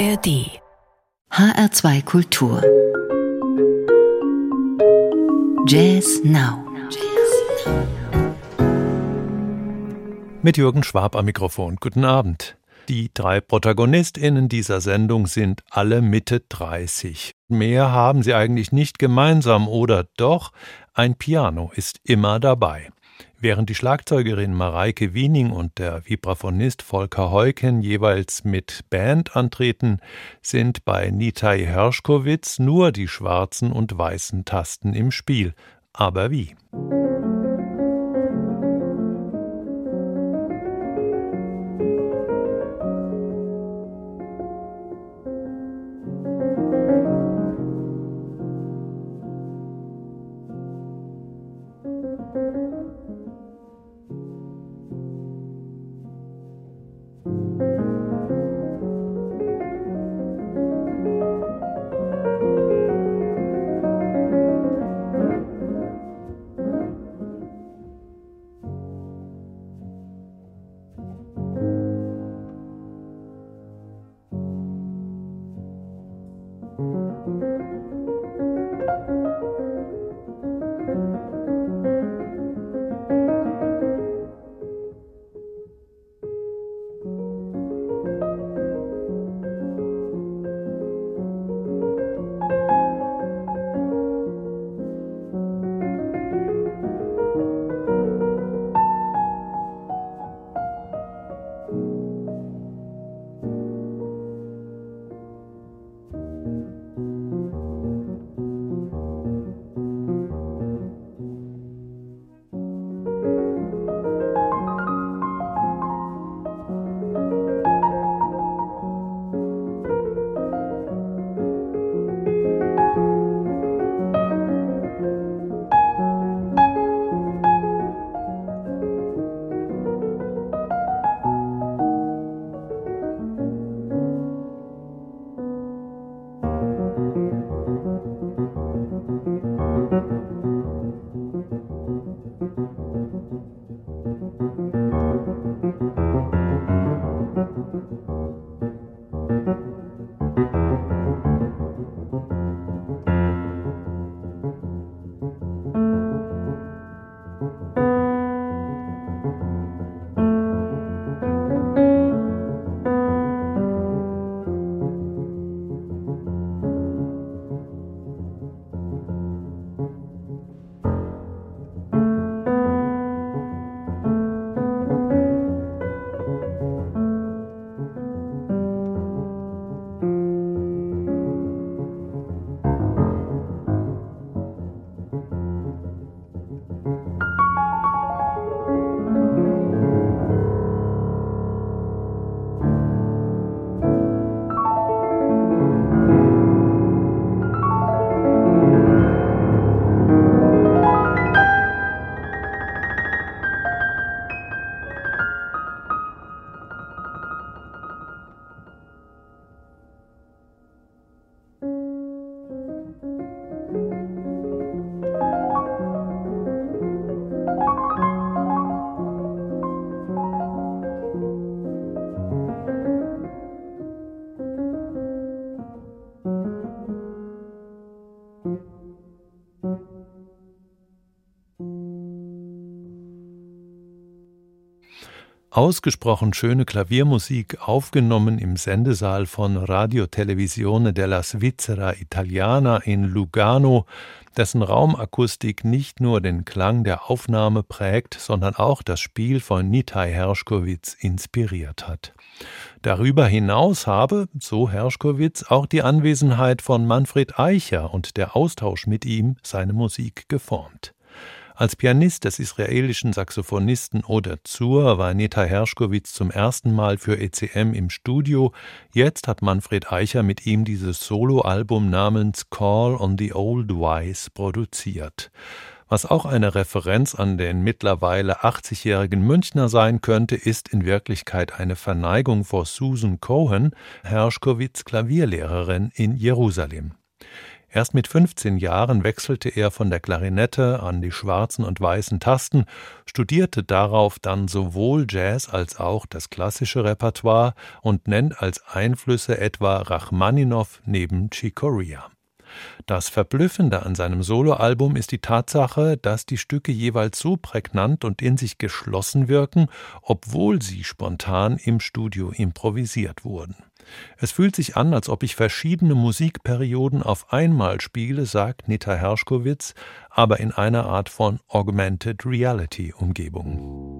ARD HR2 Kultur Jazz Now Mit Jürgen Schwab am Mikrofon. Guten Abend. Die drei ProtagonistInnen dieser Sendung sind alle Mitte 30. Mehr haben sie eigentlich nicht gemeinsam oder doch, ein Piano ist immer dabei. Während die Schlagzeugerin Mareike Wiening und der Vibraphonist Volker Heuken jeweils mit Band antreten, sind bei Nitai Herschkowitz nur die schwarzen und weißen Tasten im Spiel. Aber wie? Ausgesprochen schöne Klaviermusik, aufgenommen im Sendesaal von Radio Televisione della Svizzera Italiana in Lugano, dessen Raumakustik nicht nur den Klang der Aufnahme prägt, sondern auch das Spiel von Nitai Herschkowitz inspiriert hat. Darüber hinaus habe, so Herschkowitz, auch die Anwesenheit von Manfred Eicher und der Austausch mit ihm seine Musik geformt. Als Pianist des israelischen Saxophonisten Oder Zur war Neta Herschkowitz zum ersten Mal für ECM im Studio. Jetzt hat Manfred Eicher mit ihm dieses Soloalbum namens Call on the Old Wise produziert. Was auch eine Referenz an den mittlerweile 80-jährigen Münchner sein könnte, ist in Wirklichkeit eine Verneigung vor Susan Cohen, Herschkowitz Klavierlehrerin in Jerusalem. Erst mit 15 Jahren wechselte er von der Klarinette an die schwarzen und weißen Tasten, studierte darauf dann sowohl Jazz als auch das klassische Repertoire und nennt als Einflüsse etwa Rachmaninow neben Chicoria. Das Verblüffende an seinem Soloalbum ist die Tatsache, dass die Stücke jeweils so prägnant und in sich geschlossen wirken, obwohl sie spontan im Studio improvisiert wurden. Es fühlt sich an, als ob ich verschiedene Musikperioden auf einmal spiele, sagt Nita Herschkowitz, aber in einer Art von Augmented Reality Umgebung.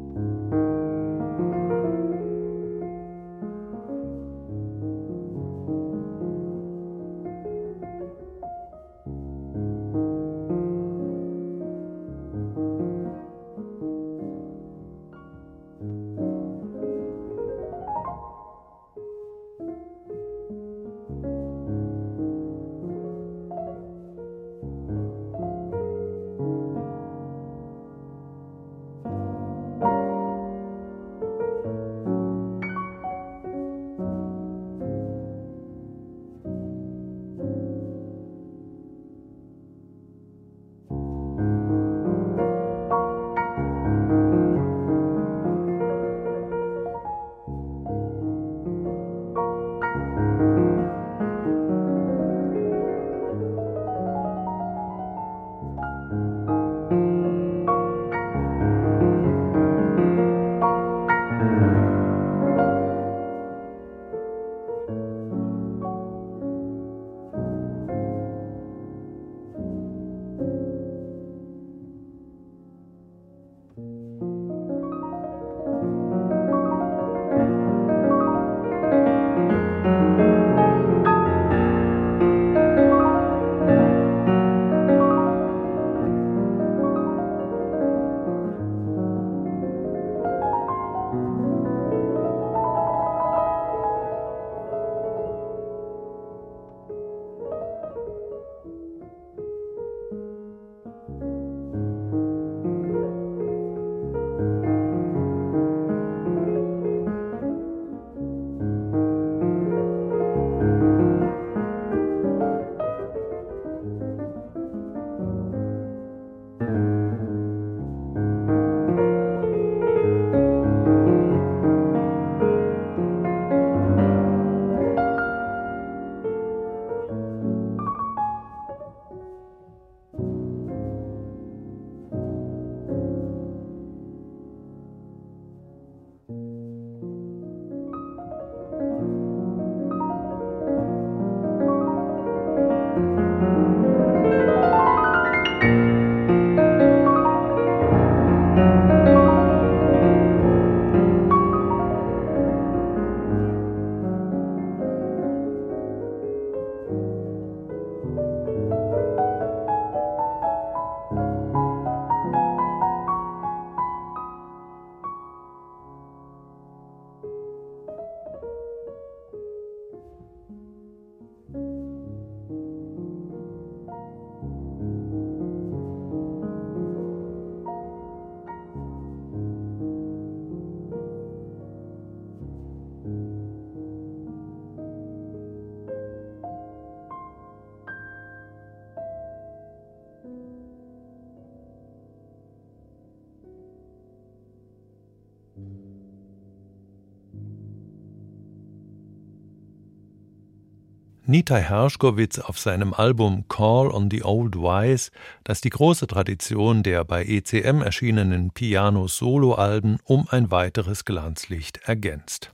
Nitai Herschkowitz auf seinem Album Call on the Old Wise, das die große Tradition der bei ECM erschienenen Piano-Solo-Alben um ein weiteres Glanzlicht ergänzt.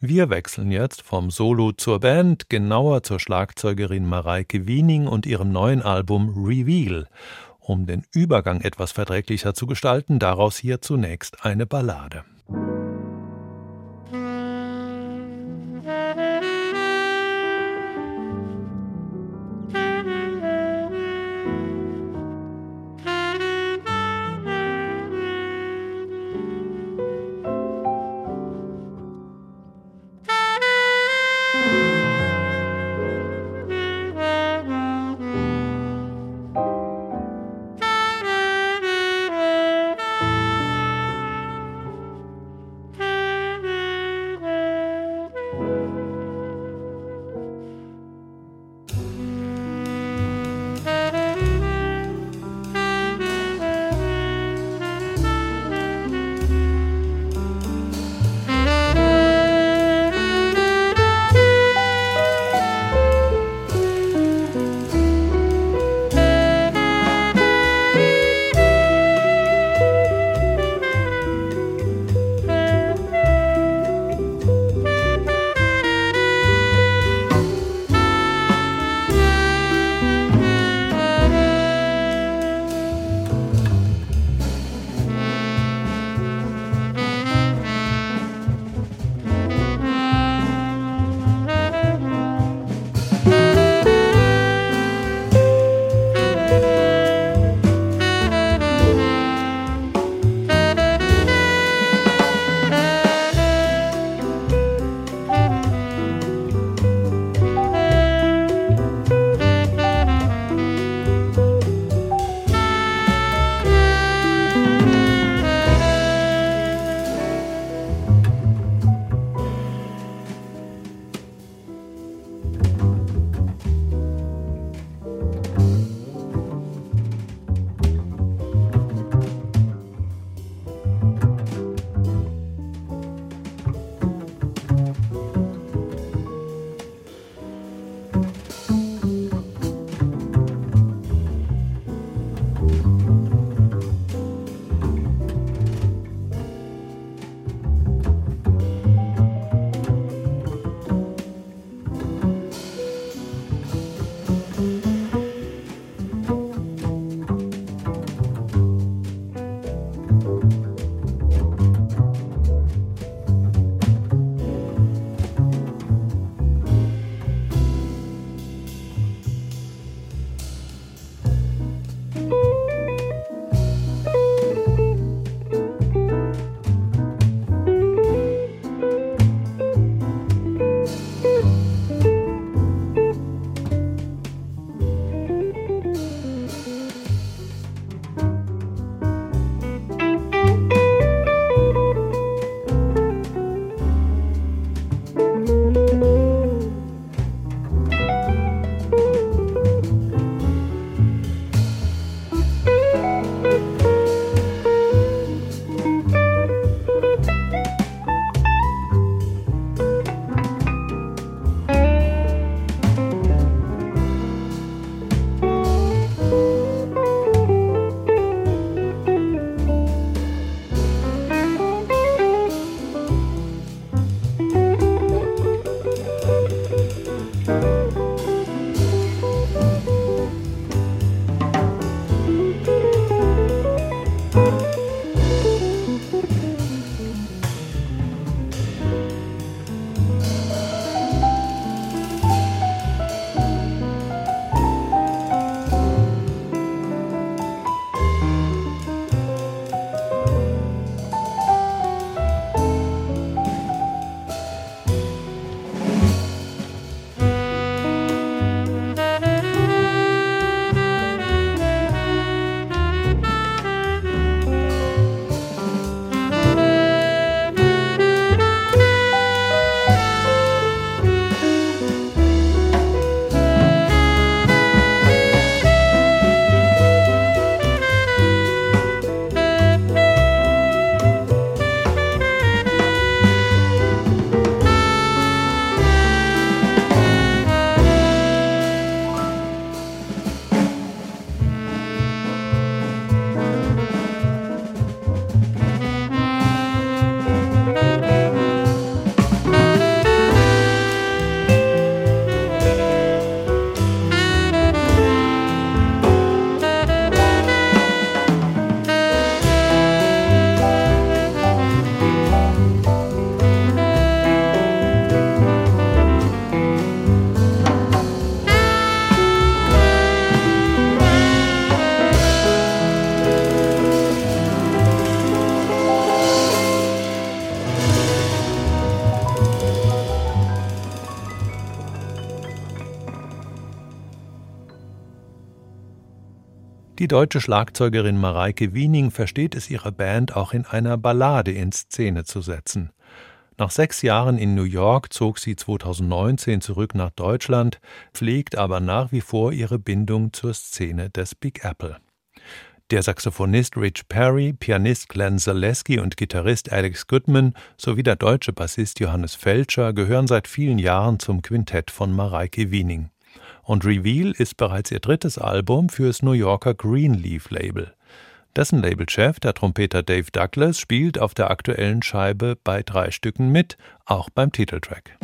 Wir wechseln jetzt vom Solo zur Band, genauer zur Schlagzeugerin Mareike Wiening und ihrem neuen Album Reveal. Um den Übergang etwas verträglicher zu gestalten, daraus hier zunächst eine Ballade. Die deutsche Schlagzeugerin Mareike Wiening versteht es ihrer Band auch in einer Ballade in Szene zu setzen. Nach sechs Jahren in New York zog sie 2019 zurück nach Deutschland, pflegt aber nach wie vor ihre Bindung zur Szene des Big Apple. Der Saxophonist Rich Perry, Pianist Glenn Zaleski und Gitarrist Alex Goodman sowie der deutsche Bassist Johannes Felscher gehören seit vielen Jahren zum Quintett von Mareike Wiening. Und Reveal ist bereits ihr drittes Album fürs New Yorker Greenleaf Label. Dessen Labelchef, der Trompeter Dave Douglas, spielt auf der aktuellen Scheibe bei drei Stücken mit, auch beim Titeltrack.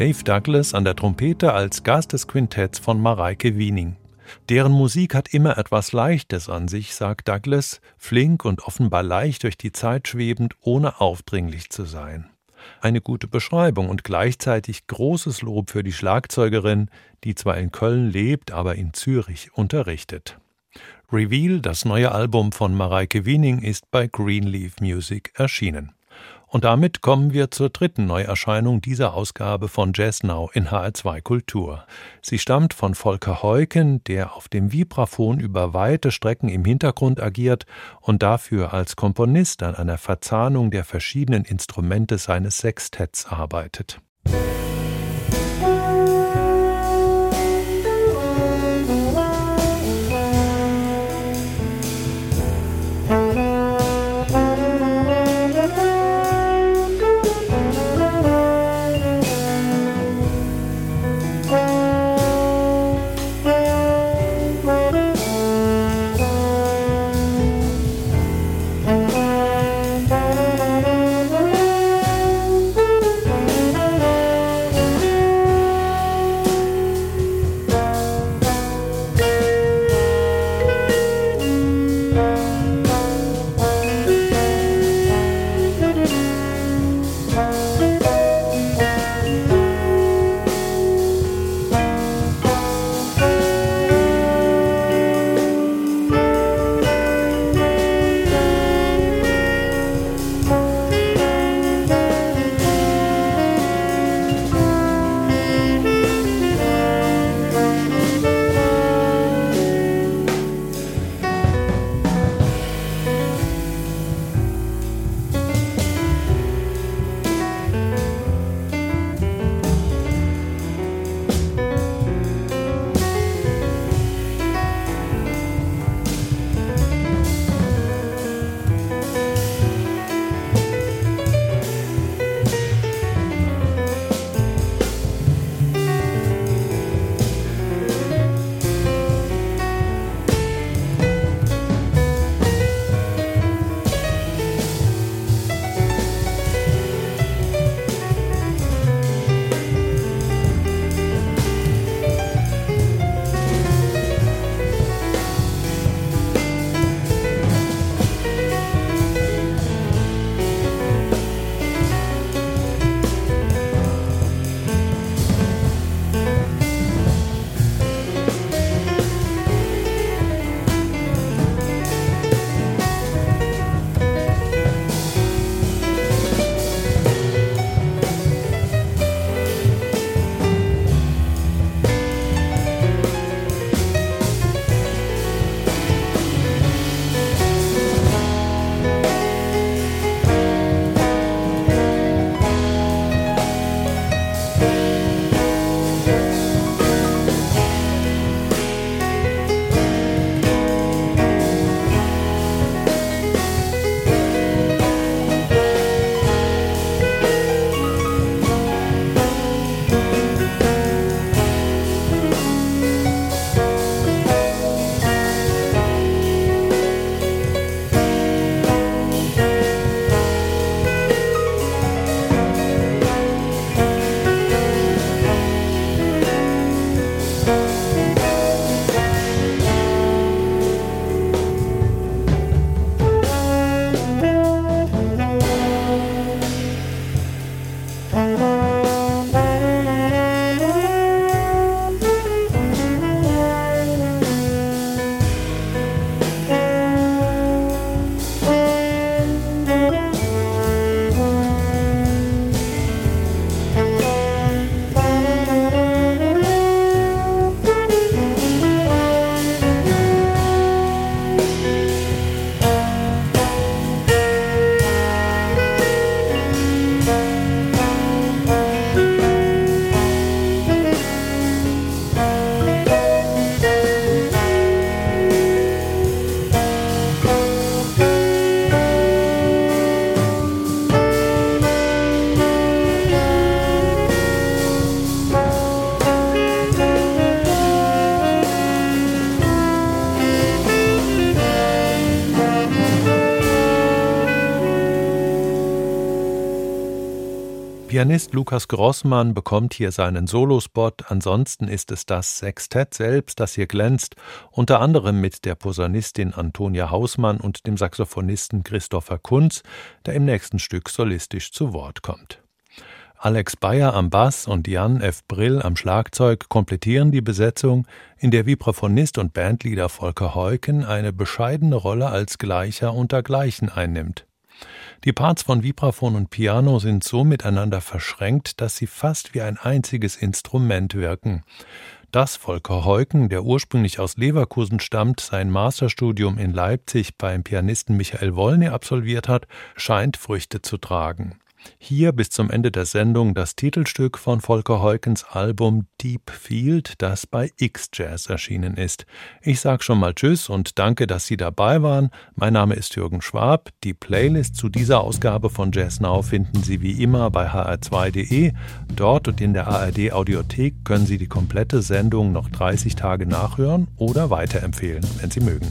Dave Douglas an der Trompete als Gast des Quintetts von Mareike Wiening. Deren Musik hat immer etwas Leichtes an sich, sagt Douglas, flink und offenbar leicht durch die Zeit schwebend, ohne aufdringlich zu sein. Eine gute Beschreibung und gleichzeitig großes Lob für die Schlagzeugerin, die zwar in Köln lebt, aber in Zürich unterrichtet. Reveal, das neue Album von Mareike Wiening, ist bei Greenleaf Music erschienen. Und damit kommen wir zur dritten Neuerscheinung dieser Ausgabe von Jazz Now in HR2 Kultur. Sie stammt von Volker Heuken, der auf dem Vibraphon über weite Strecken im Hintergrund agiert und dafür als Komponist an einer Verzahnung der verschiedenen Instrumente seines Sextetts arbeitet. Pianist Lukas Grossmann bekommt hier seinen Solospot, ansonsten ist es das Sextett selbst, das hier glänzt, unter anderem mit der Posaunistin Antonia Hausmann und dem Saxophonisten Christopher Kunz, der im nächsten Stück solistisch zu Wort kommt. Alex Bayer am Bass und Jan F. Brill am Schlagzeug komplettieren die Besetzung, in der Vibraphonist und Bandleader Volker Heuken eine bescheidene Rolle als Gleicher unter Gleichen einnimmt. Die Parts von Vibraphon und Piano sind so miteinander verschränkt, dass sie fast wie ein einziges Instrument wirken. Dass Volker Heuken, der ursprünglich aus Leverkusen stammt, sein Masterstudium in Leipzig beim Pianisten Michael Wollny absolviert hat, scheint Früchte zu tragen. Hier bis zum Ende der Sendung das Titelstück von Volker Heukens Album Deep Field, das bei X-Jazz erschienen ist. Ich sage schon mal Tschüss und danke, dass Sie dabei waren. Mein Name ist Jürgen Schwab. Die Playlist zu dieser Ausgabe von Jazz Now finden Sie wie immer bei hr2.de. Dort und in der ARD Audiothek können Sie die komplette Sendung noch 30 Tage nachhören oder weiterempfehlen, wenn Sie mögen.